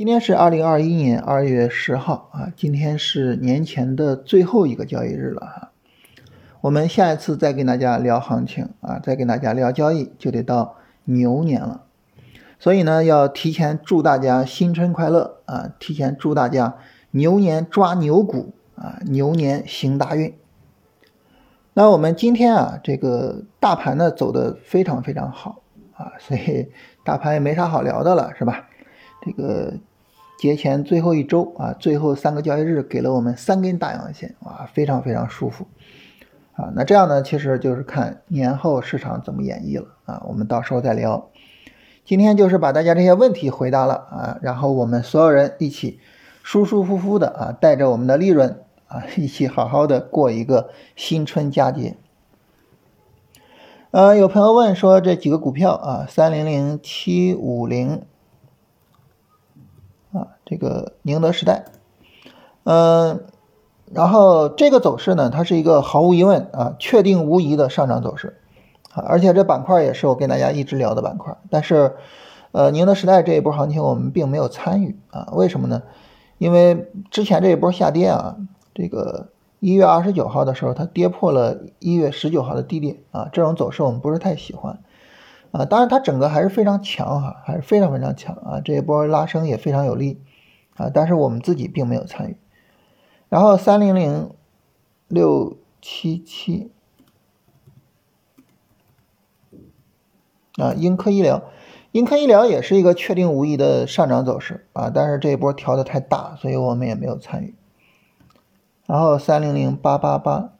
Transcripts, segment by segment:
今天是二零二一年二月十号啊，今天是年前的最后一个交易日了哈。我们下一次再跟大家聊行情啊，再跟大家聊交易，就得到牛年了。所以呢，要提前祝大家新春快乐啊，提前祝大家牛年抓牛股啊，牛年行大运。那我们今天啊，这个大盘呢走的非常非常好啊，所以大盘也没啥好聊的了，是吧？这个。节前最后一周啊，最后三个交易日给了我们三根大阳线，哇，非常非常舒服啊。那这样呢，其实就是看年后市场怎么演绎了啊。我们到时候再聊。今天就是把大家这些问题回答了啊，然后我们所有人一起舒舒服服的啊，带着我们的利润啊，一起好好的过一个新春佳节。呃，有朋友问说这几个股票啊，三零零七五零。啊，这个宁德时代，嗯，然后这个走势呢，它是一个毫无疑问啊，确定无疑的上涨走势啊，而且这板块也是我跟大家一直聊的板块，但是，呃，宁德时代这一波行情我们并没有参与啊，为什么呢？因为之前这一波下跌啊，这个一月二十九号的时候，它跌破了一月十九号的低点啊，这种走势我们不是太喜欢。啊，当然它整个还是非常强哈，还是非常非常强啊！这一波拉升也非常有利啊，但是我们自己并没有参与。然后三零零六七七啊，英科医疗，英科医疗也是一个确定无疑的上涨走势啊，但是这一波调的太大，所以我们也没有参与。然后三零零八八八。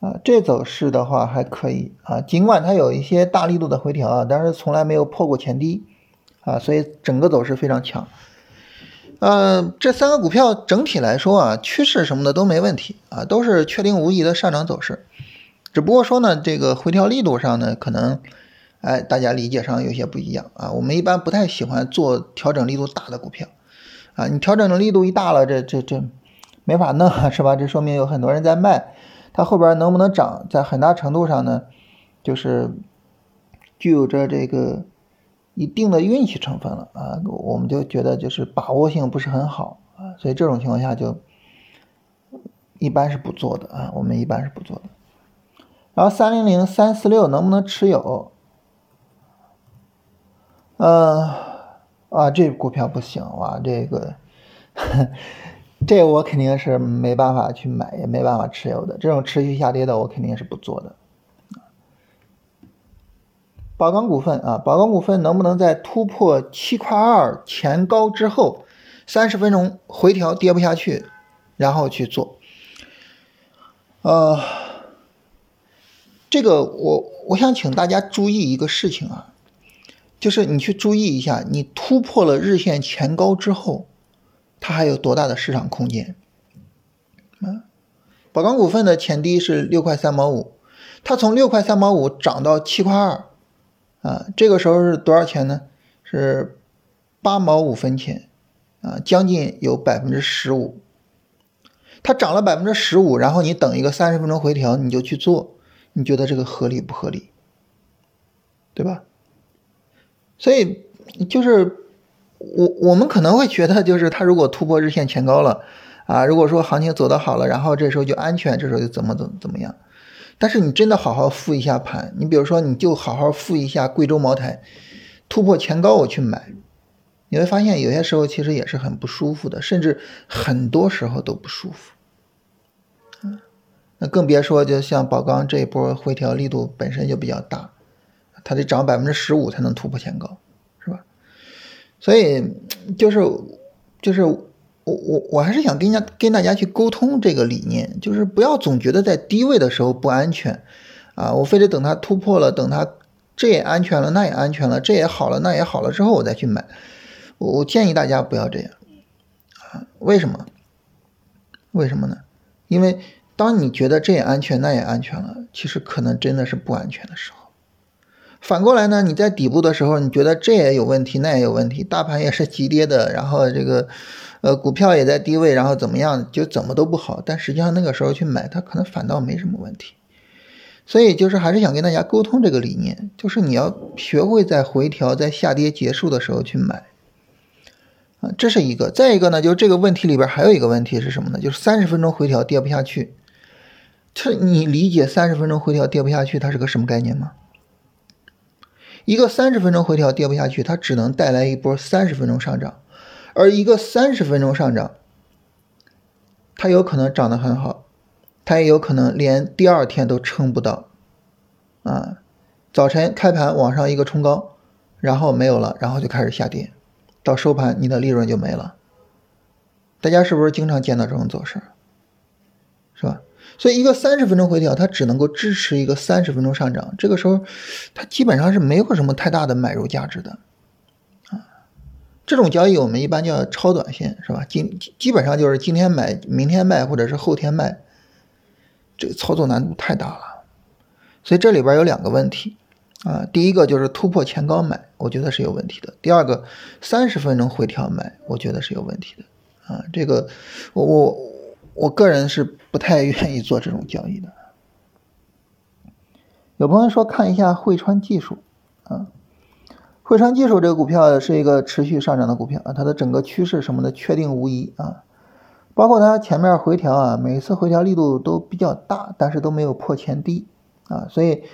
啊，这走势的话还可以啊，尽管它有一些大力度的回调啊，但是从来没有破过前低啊，所以整个走势非常强。呃，这三个股票整体来说啊，趋势什么的都没问题啊，都是确定无疑的上涨走势。只不过说呢，这个回调力度上呢，可能哎，大家理解上有些不一样啊。我们一般不太喜欢做调整力度大的股票啊，你调整的力度一大了，这这这没法弄是吧？这说明有很多人在卖。它后边能不能涨，在很大程度上呢，就是具有着这个一定的运气成分了啊。我们就觉得就是把握性不是很好啊，所以这种情况下就一般是不做的啊。我们一般是不做的。然后三零零三四六能不能持有？嗯，啊，这股票不行哇，这个。呵这我肯定是没办法去买，也没办法持有的。这种持续下跌的，我肯定是不做的。宝钢股份啊，宝钢股份能不能在突破七块二前高之后，三十分钟回调跌不下去，然后去做？呃，这个我我想请大家注意一个事情啊，就是你去注意一下，你突破了日线前高之后。它还有多大的市场空间？啊，宝钢股份的前低是六块三毛五，它从六块三毛五涨到七块二，啊，这个时候是多少钱呢？是八毛五分钱，啊，将近有百分之十五。它涨了百分之十五，然后你等一个三十分钟回调，你就去做，你觉得这个合理不合理？对吧？所以就是。我我们可能会觉得，就是它如果突破日线前高了，啊，如果说行情走得好了，然后这时候就安全，这时候就怎么怎么怎么样。但是你真的好好复一下盘，你比如说你就好好复一下贵州茅台，突破前高我去买，你会发现有些时候其实也是很不舒服的，甚至很多时候都不舒服。嗯，那更别说就像宝钢这一波回调力度本身就比较大，它得涨百分之十五才能突破前高。所以就是就是我我我还是想跟家跟大家去沟通这个理念，就是不要总觉得在低位的时候不安全啊，我非得等它突破了，等它这也安全了，那也安全了，这也好了，那也好了之后我再去买。我建议大家不要这样啊，为什么？为什么呢？因为当你觉得这也安全，那也安全了，其实可能真的是不安全的时候。反过来呢？你在底部的时候，你觉得这也有问题，那也有问题，大盘也是急跌的，然后这个，呃，股票也在低位，然后怎么样，就怎么都不好。但实际上那个时候去买，它可能反倒没什么问题。所以就是还是想跟大家沟通这个理念，就是你要学会在回调、在下跌结束的时候去买，啊，这是一个。再一个呢，就是这个问题里边还有一个问题是什么呢？就是三十分钟回调跌不下去，这你理解三十分钟回调跌不下去它是个什么概念吗？一个三十分钟回调跌不下去，它只能带来一波三十分钟上涨，而一个三十分钟上涨，它有可能涨得很好。它也有可能连第二天都撑不到，啊，早晨开盘往上一个冲高，然后没有了，然后就开始下跌，到收盘你的利润就没了。大家是不是经常见到这种走势？所以一个三十分钟回调，它只能够支持一个三十分钟上涨，这个时候它基本上是没有什么太大的买入价值的，啊，这种交易我们一般叫超短线，是吧？今基本上就是今天买，明天卖，或者是后天卖。这个操作难度太大了，所以这里边有两个问题啊。第一个就是突破前高买，我觉得是有问题的；第二个，三十分钟回调买，我觉得是有问题的啊。这个我我我个人是不太愿意做这种交易的。有朋友说看一下汇川技术啊，汇川技术这个股票是一个持续上涨的股票啊，它的整个趋势什么的确定无疑啊。包括它前面回调啊，每次回调力度都比较大，但是都没有破前低啊，所以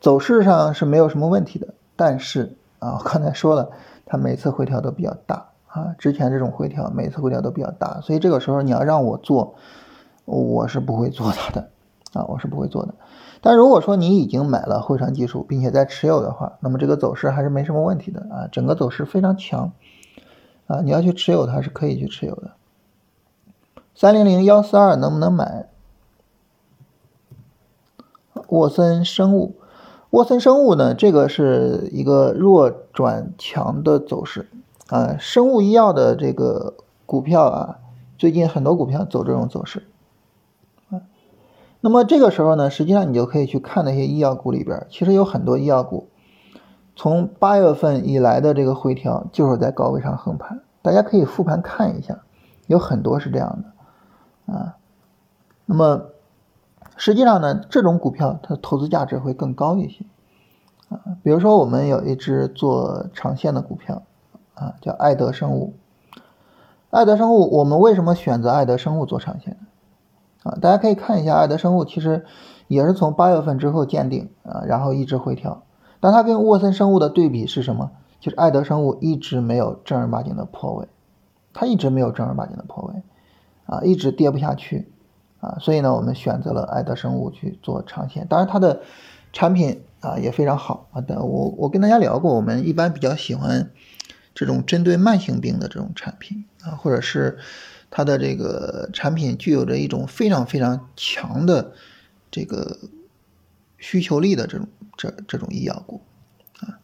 走势上是没有什么问题的。但是啊，我刚才说了，它每次回调都比较大啊，之前这种回调每次回调都比较大，所以这个时候你要让我做，我是不会做它的啊，我是不会做的。但如果说你已经买了汇川技术，并且在持有的话，那么这个走势还是没什么问题的啊，整个走势非常强啊，你要去持有它是可以去持有的。三零零幺四二能不能买？沃森生物，沃森生物呢？这个是一个弱转强的走势啊。生物医药的这个股票啊，最近很多股票走这种走势啊。那么这个时候呢，实际上你就可以去看那些医药股里边，其实有很多医药股从八月份以来的这个回调，就是在高位上横盘。大家可以复盘看一下，有很多是这样的。啊，那么实际上呢，这种股票它投资价值会更高一些啊。比如说，我们有一只做长线的股票啊，叫爱德生物。爱德生物，我们为什么选择爱德生物做长线？啊，大家可以看一下，爱德生物其实也是从八月份之后见顶啊，然后一直回调。但它跟沃森生物的对比是什么？就是爱德生物一直没有正儿八经的破位，它一直没有正儿八经的破位。啊，一直跌不下去，啊，所以呢，我们选择了爱德生物去做长线。当然，它的产品啊也非常好啊。但我我跟大家聊过，我们一般比较喜欢这种针对慢性病的这种产品啊，或者是它的这个产品具有着一种非常非常强的这个需求力的这种这这种医药股啊。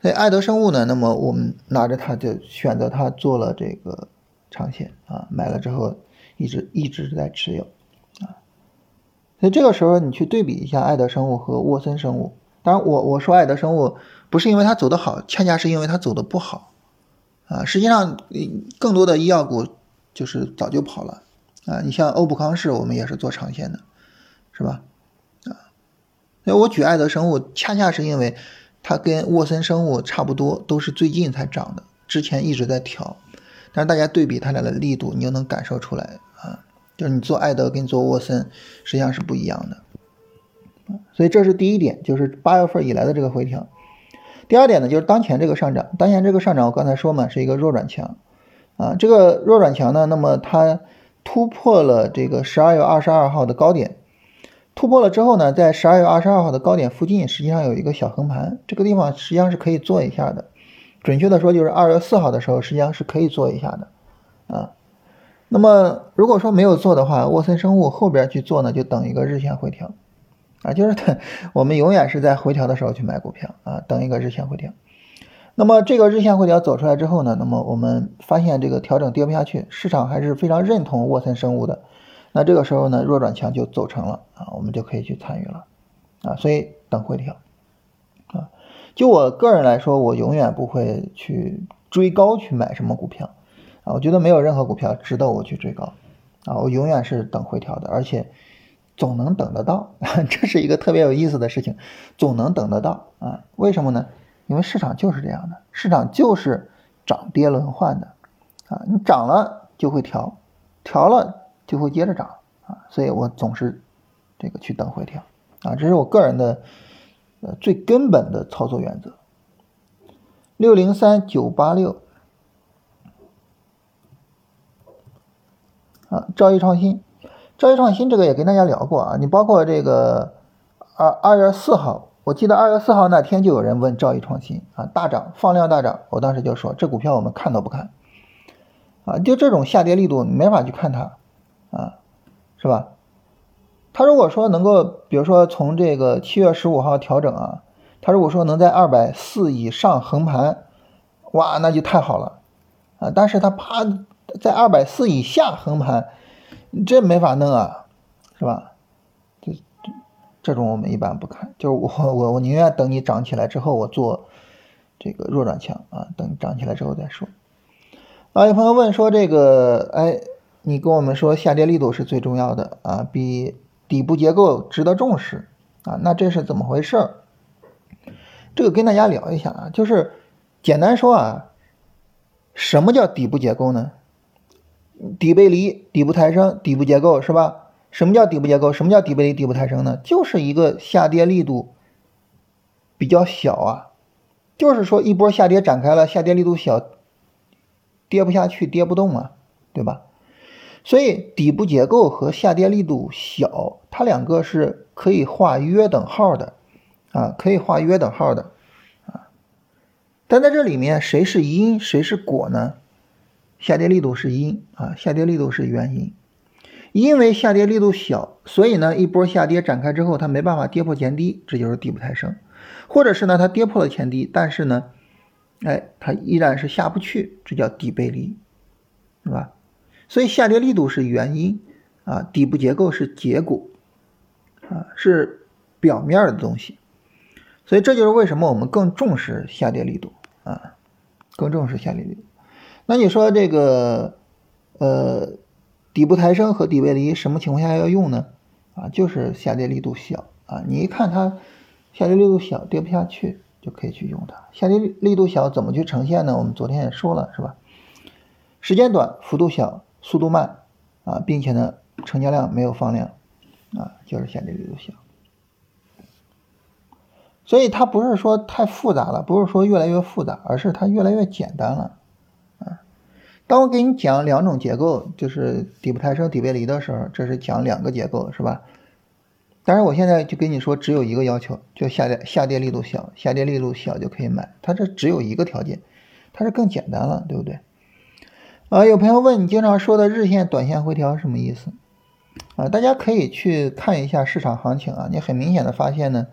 所以爱德生物呢，那么我们拿着它就选择它做了这个长线啊，买了之后。一直一直在持有，啊，所以这个时候你去对比一下爱德生物和沃森生物。当然，我我说爱德生物不是因为它走得好，恰恰是因为它走的不好，啊，实际上更多的医药股就是早就跑了，啊，你像欧普康视，我们也是做长线的，是吧？啊，那我举爱德生物，恰恰是因为它跟沃森生物差不多，都是最近才涨的，之前一直在调。但是大家对比它俩的力度，你就能感受出来啊，就是你做爱德跟做沃森实际上是不一样的，所以这是第一点，就是八月份以来的这个回调。第二点呢，就是当前这个上涨，当前这个上涨我刚才说嘛，是一个弱转强。啊，这个弱转强呢，那么它突破了这个十二月二十二号的高点，突破了之后呢，在十二月二十二号的高点附近，实际上有一个小横盘，这个地方实际上是可以做一下的。准确的说，就是二月四号的时候，实际上是可以做一下的，啊，那么如果说没有做的话，沃森生物后边去做呢，就等一个日线回调，啊，就是等我们永远是在回调的时候去买股票啊，等一个日线回调。那么这个日线回调走出来之后呢，那么我们发现这个调整跌不下去，市场还是非常认同沃森生物的，那这个时候呢，弱转强就走成了啊，我们就可以去参与了，啊，所以等回调啊。就我个人来说，我永远不会去追高去买什么股票，啊，我觉得没有任何股票值得我去追高，啊，我永远是等回调的，而且总能等得到，这是一个特别有意思的事情，总能等得到啊？为什么呢？因为市场就是这样的，市场就是涨跌轮换的啊，你涨了就会调，调了就会接着涨啊，所以我总是这个去等回调啊，这是我个人的呃最根本的操作原则。六零三九八六啊，兆易创新。兆易创新这个也跟大家聊过啊，你包括这个二二月四号，我记得二月四号那天就有人问兆易创新啊，大涨放量大涨，我当时就说这股票我们看都不看啊，就这种下跌力度你没法去看它啊，是吧？它如果说能够，比如说从这个七月十五号调整啊，它如果说能在二百四以上横盘，哇，那就太好了啊，但是它啪在二百四以下横盘。这没法弄啊，是吧？这这这种我们一般不看，就是我我我宁愿等你涨起来之后，我做这个弱转强啊，等你涨起来之后再说。啊，有朋友问说这个，哎，你跟我们说下跌力度是最重要的啊，比底部结构值得重视啊，那这是怎么回事？这个跟大家聊一下啊，就是简单说啊，什么叫底部结构呢？底背离、底部抬升、底部结构是吧？什么叫底部结构？什么叫底背离、底部抬升呢？就是一个下跌力度比较小啊，就是说一波下跌展开了，下跌力度小，跌不下去，跌不动啊，对吧？所以底部结构和下跌力度小，它两个是可以画约等号的啊，可以画约等号的啊。但在这里面，谁是因，谁是果呢？下跌力度是因啊，下跌力度是原因，因为下跌力度小，所以呢，一波下跌展开之后，它没办法跌破前低，这就是底部抬升，或者是呢，它跌破了前低，但是呢，哎，它依然是下不去，这叫底背离，是吧？所以下跌力度是原因啊，底部结构是结果啊，是表面的东西，所以这就是为什么我们更重视下跌力度啊，更重视下跌力度。那你说这个，呃，底部抬升和底背离什么情况下要用呢？啊，就是下跌力度小啊，你一看它下跌力度小，跌不下去，就可以去用它。下跌力度小怎么去呈现呢？我们昨天也说了，是吧？时间短，幅度小，速度慢啊，并且呢，成交量没有放量啊，就是下跌力度小。所以它不是说太复杂了，不是说越来越复杂，而是它越来越简单了。当我给你讲两种结构，就是底部抬升、底背离的时候，这是讲两个结构，是吧？但是我现在就跟你说，只有一个要求，就下跌下跌力度小，下跌力度小就可以买。它这只有一个条件，它是更简单了，对不对？啊，有朋友问你经常说的日线、短线回调什么意思？啊，大家可以去看一下市场行情啊，你很明显的发现呢，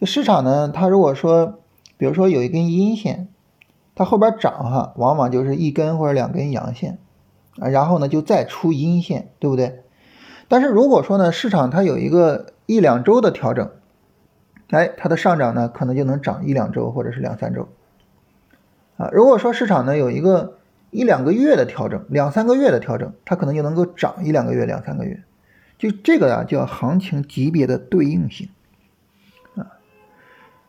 就市场呢，它如果说，比如说有一根阴线。它后边涨哈，往往就是一根或者两根阳线啊，然后呢就再出阴线，对不对？但是如果说呢，市场它有一个一两周的调整，哎，它的上涨呢可能就能涨一两周或者是两三周啊。如果说市场呢有一个一两个月的调整，两三个月的调整，它可能就能够涨一两个月、两三个月，就这个呀叫行情级别的对应性。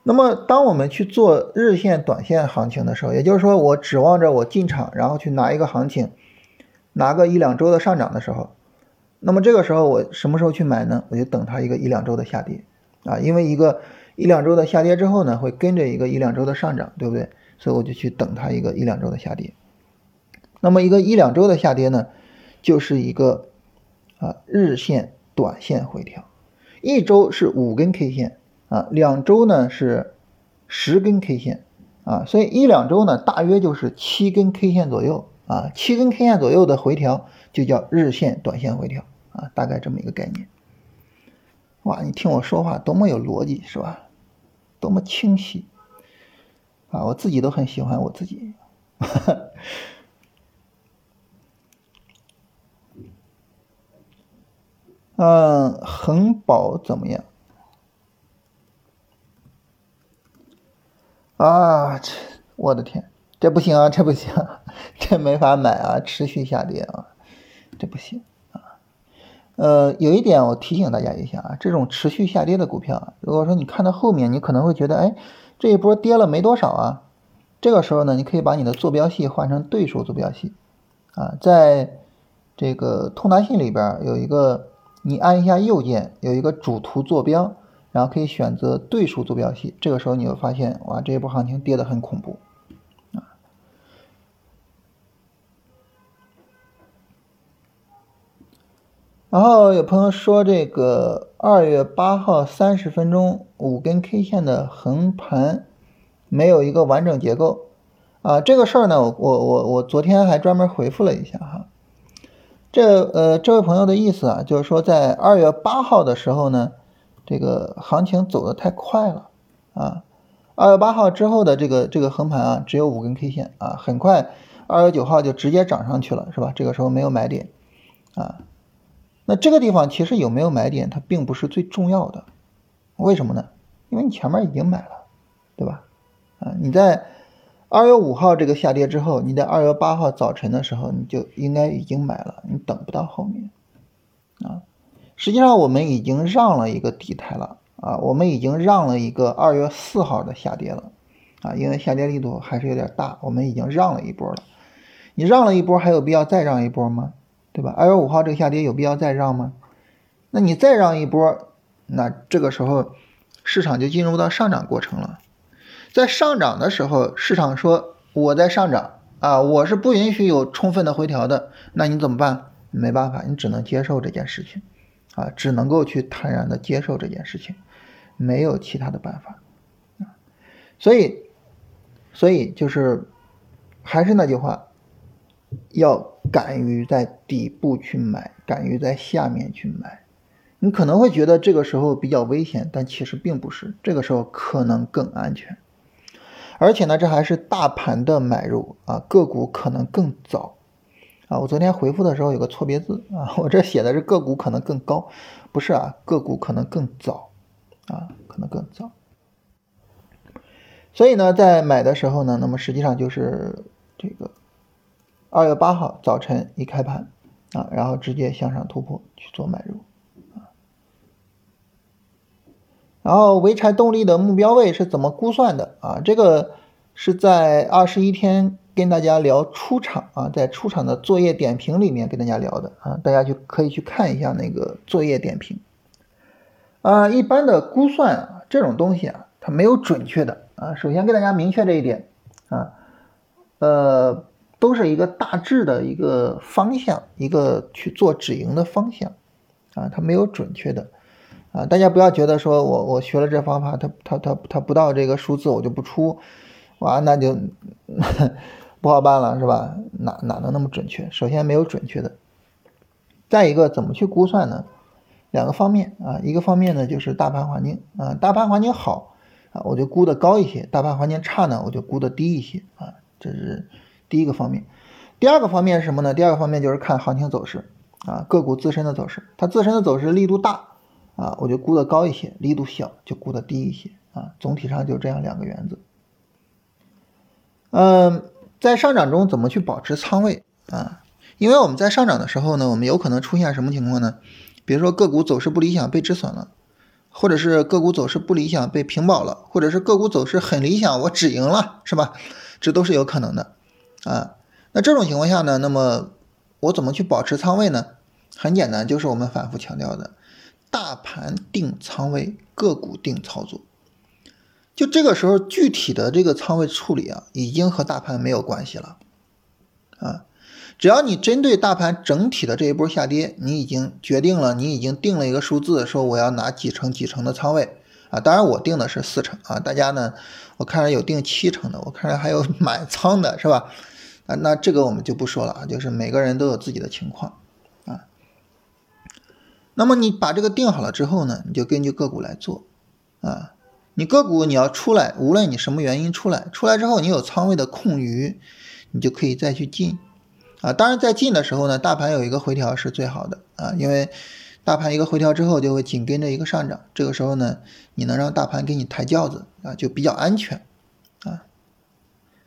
那么，当我们去做日线、短线行情的时候，也就是说，我指望着我进场，然后去拿一个行情，拿个一两周的上涨的时候，那么这个时候我什么时候去买呢？我就等它一个一两周的下跌啊，因为一个一两周的下跌之后呢，会跟着一个一两周的上涨，对不对？所以我就去等它一个一两周的下跌。那么一个一两周的下跌呢，就是一个啊日线、短线回调，一周是五根 K 线。啊，两周呢是十根 K 线啊，所以一两周呢大约就是七根 K 线左右啊，七根 K 线左右的回调就叫日线、短线回调啊，大概这么一个概念。哇，你听我说话多么有逻辑是吧？多么清晰啊，我自己都很喜欢我自己。嗯，恒宝怎么样？啊，这我的天，这不行啊，这不行，这没法买啊，持续下跌啊，这不行啊。呃，有一点我提醒大家一下啊，这种持续下跌的股票，如果说你看到后面，你可能会觉得，哎，这一波跌了没多少啊，这个时候呢，你可以把你的坐标系换成对数坐标系，啊，在这个通达信里边有一个，你按一下右键，有一个主图坐标，然后可以选择对数坐标系，这个时候你会发现，哇，这一波行情跌得很恐怖啊。然后有朋友说，这个二月八号三十分钟五根 K 线的横盘没有一个完整结构啊，这个事儿呢，我我我我昨天还专门回复了一下哈。这呃，这位朋友的意思啊，就是说在二月八号的时候呢，这个行情走的太快了啊。二月八号之后的这个这个横盘啊，只有五根 K 线啊，很快二月九号就直接涨上去了，是吧？这个时候没有买点啊。那这个地方其实有没有买点，它并不是最重要的，为什么呢？因为你前面已经买了，对吧？啊，你在二月五号这个下跌之后，你在二月八号早晨的时候，你就应该已经买了，你等不到后面啊。实际上我们已经让了一个底台了啊，我们已经让了一个二月四号的下跌了啊，因为下跌力度还是有点大，我们已经让了一波了。你让了一波，还有必要再让一波吗？对吧？二月五号这个下跌有必要再让吗？那你再让一波，那这个时候市场就进入到上涨过程了。在上涨的时候，市场说我在上涨啊，我是不允许有充分的回调的。那你怎么办？没办法，你只能接受这件事情啊，只能够去坦然的接受这件事情，没有其他的办法。所以，所以就是还是那句话。要敢于在底部去买，敢于在下面去买。你可能会觉得这个时候比较危险，但其实并不是，这个时候可能更安全。而且呢，这还是大盘的买入啊，个股可能更早啊。我昨天回复的时候有个错别字啊，我这写的是个股可能更高，不是啊，个股可能更早啊，可能更早。所以呢，在买的时候呢，那么实际上就是这个。二月八号早晨一开盘，啊，然后直接向上突破去做买入，啊，然后潍柴动力的目标位是怎么估算的啊？这个是在二十一天跟大家聊出场啊，在出场的作业点评里面跟大家聊的啊，大家就可以去看一下那个作业点评。啊，一般的估算啊，这种东西啊，它没有准确的啊。首先跟大家明确这一点啊，呃。都是一个大致的一个方向，一个去做止盈的方向，啊，它没有准确的，啊，大家不要觉得说我我学了这方法，它它它它不到这个数字我就不出，哇，那就不好办了，是吧？哪哪能那么准确？首先没有准确的，再一个怎么去估算呢？两个方面啊，一个方面呢就是大盘环境啊，大盘环境好啊，我就估的高一些；大盘环境差呢，我就估的低一些啊，这是。第一个方面，第二个方面是什么呢？第二个方面就是看行情走势啊，个股自身的走势，它自身的走势力度大啊，我就估的高一些；力度小就估的低一些啊。总体上就这样两个原则。嗯，在上涨中怎么去保持仓位啊？因为我们在上涨的时候呢，我们有可能出现什么情况呢？比如说个股走势不理想被止损了，或者是个股走势不理想被平保了，或者是个股走势很理想我止盈了，是吧？这都是有可能的。啊，那这种情况下呢，那么我怎么去保持仓位呢？很简单，就是我们反复强调的，大盘定仓位，个股定操作。就这个时候，具体的这个仓位处理啊，已经和大盘没有关系了。啊，只要你针对大盘整体的这一波下跌，你已经决定了，你已经定了一个数字，说我要拿几成几成的仓位啊。当然我定的是四成啊，大家呢，我看着有定七成的，我看着还有满仓的，是吧？啊，那这个我们就不说了啊，就是每个人都有自己的情况啊。那么你把这个定好了之后呢，你就根据个股来做啊。你个股你要出来，无论你什么原因出来，出来之后你有仓位的空余，你就可以再去进啊。当然在进的时候呢，大盘有一个回调是最好的啊，因为大盘一个回调之后就会紧跟着一个上涨，这个时候呢，你能让大盘给你抬轿子啊，就比较安全啊。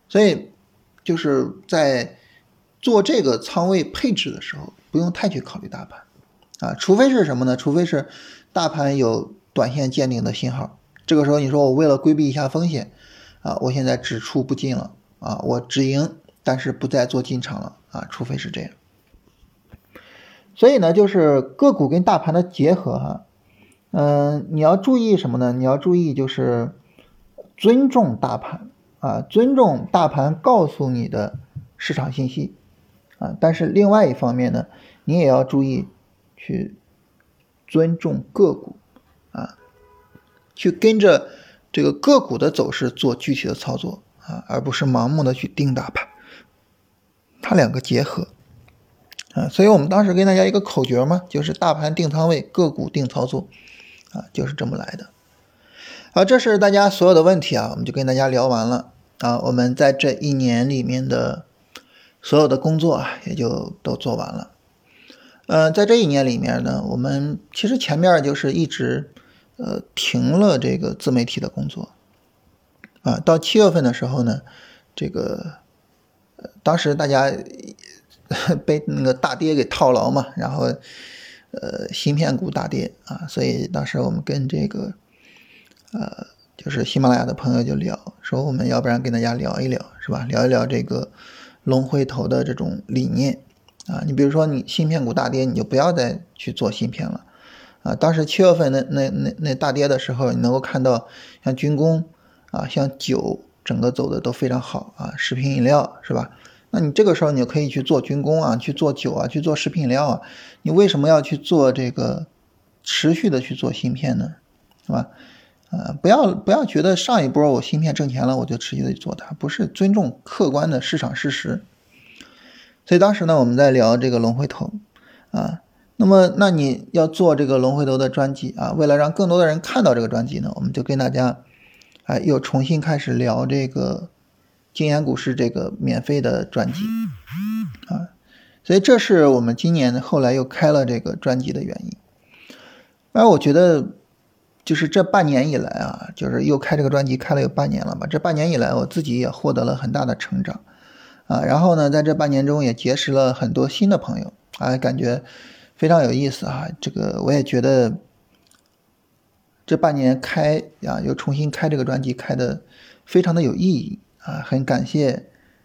所以。就是在做这个仓位配置的时候，不用太去考虑大盘啊，除非是什么呢？除非是大盘有短线见顶的信号，这个时候你说我为了规避一下风险啊，我现在只出不进了啊，我止盈，但是不再做进场了啊，除非是这样。所以呢，就是个股跟大盘的结合哈，嗯，你要注意什么呢？你要注意就是尊重大盘啊，尊重大盘告诉你的市场信息啊，但是另外一方面呢，你也要注意去尊重个股，去跟着这个个股的走势做具体的操作啊，而不是盲目的去盯大盘，它两个结合。啊，所以我们当时跟大家一个口诀嘛，就是大盘定仓位，个股定操作，啊，就是这么来的。好，这是大家所有的问题啊，我们就跟大家聊完了啊。我们在这一年里面的所有的工作啊，也就都做完了。呃，在这一年里面呢，我们其实前面就是一直呃停了这个自媒体的工作啊。到七月份的时候呢，这个呃当时大家。被那个大跌给套牢嘛，然后，呃，芯片股大跌啊，所以当时我们跟这个，呃，就是喜马拉雅的朋友就聊，说我们要不然跟大家聊一聊，是吧？聊一聊这个龙回头的这种理念啊。你比如说你芯片股大跌，你就不要再去做芯片了啊。当时七月份那那那那大跌的时候，你能够看到像军工啊，像酒，整个走的都非常好啊，食品饮料是吧？那你这个时候你就可以去做军工啊，去做酒啊，去做食品饮料啊。你为什么要去做这个持续的去做芯片呢？是吧？呃，不要不要觉得上一波我芯片挣钱了，我就持续的去做它，不是尊重客观的市场事实。所以当时呢，我们在聊这个龙回头啊。那么，那你要做这个龙回头的专辑啊，为了让更多的人看到这个专辑呢，我们就跟大家啊又重新开始聊这个。金研股市这个免费的专辑啊，所以这是我们今年后来又开了这个专辑的原因。而我觉得，就是这半年以来啊，就是又开这个专辑开了有半年了吧？这半年以来，我自己也获得了很大的成长啊。然后呢，在这半年中也结识了很多新的朋友啊，感觉非常有意思啊。这个我也觉得，这半年开啊，又重新开这个专辑，开的非常的有意义。啊，很感谢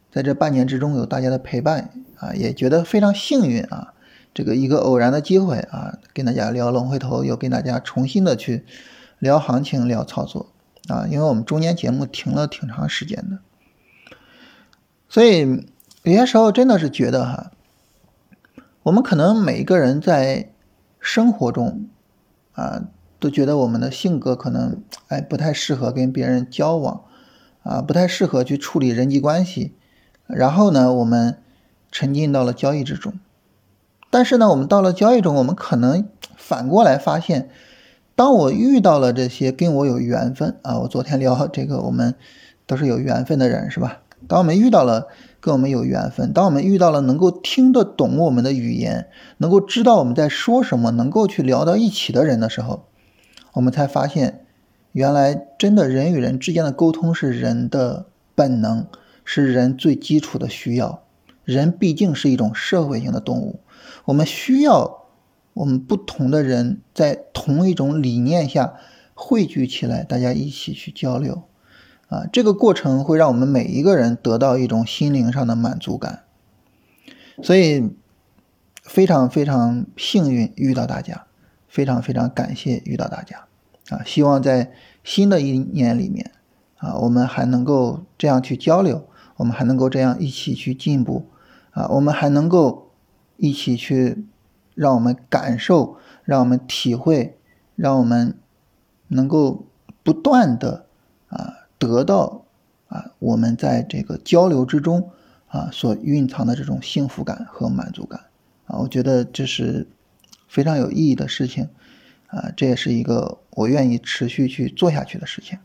在这半年之中有大家的陪伴啊，也觉得非常幸运啊。这个一个偶然的机会啊，跟大家聊龙回头，又跟大家重新的去聊行情、聊操作啊。因为我们中间节目停了挺长时间的，所以有些时候真的是觉得哈，我们可能每一个人在生活中啊，都觉得我们的性格可能哎不太适合跟别人交往。啊，不太适合去处理人际关系，然后呢，我们沉浸到了交易之中。但是呢，我们到了交易中，我们可能反过来发现，当我遇到了这些跟我有缘分啊，我昨天聊这个，我们都是有缘分的人，是吧？当我们遇到了跟我们有缘分，当我们遇到了能够听得懂我们的语言，能够知道我们在说什么，能够去聊到一起的人的时候，我们才发现。原来真的人与人之间的沟通是人的本能，是人最基础的需要。人毕竟是一种社会性的动物，我们需要我们不同的人在同一种理念下汇聚起来，大家一起去交流。啊，这个过程会让我们每一个人得到一种心灵上的满足感。所以非常非常幸运遇到大家，非常非常感谢遇到大家。啊，希望在新的一年里面，啊，我们还能够这样去交流，我们还能够这样一起去进步，啊，我们还能够一起去，让我们感受，让我们体会，让我们能够不断的啊得到啊我们在这个交流之中啊所蕴藏的这种幸福感和满足感啊，我觉得这是非常有意义的事情。啊，这也是一个我愿意持续去做下去的事情。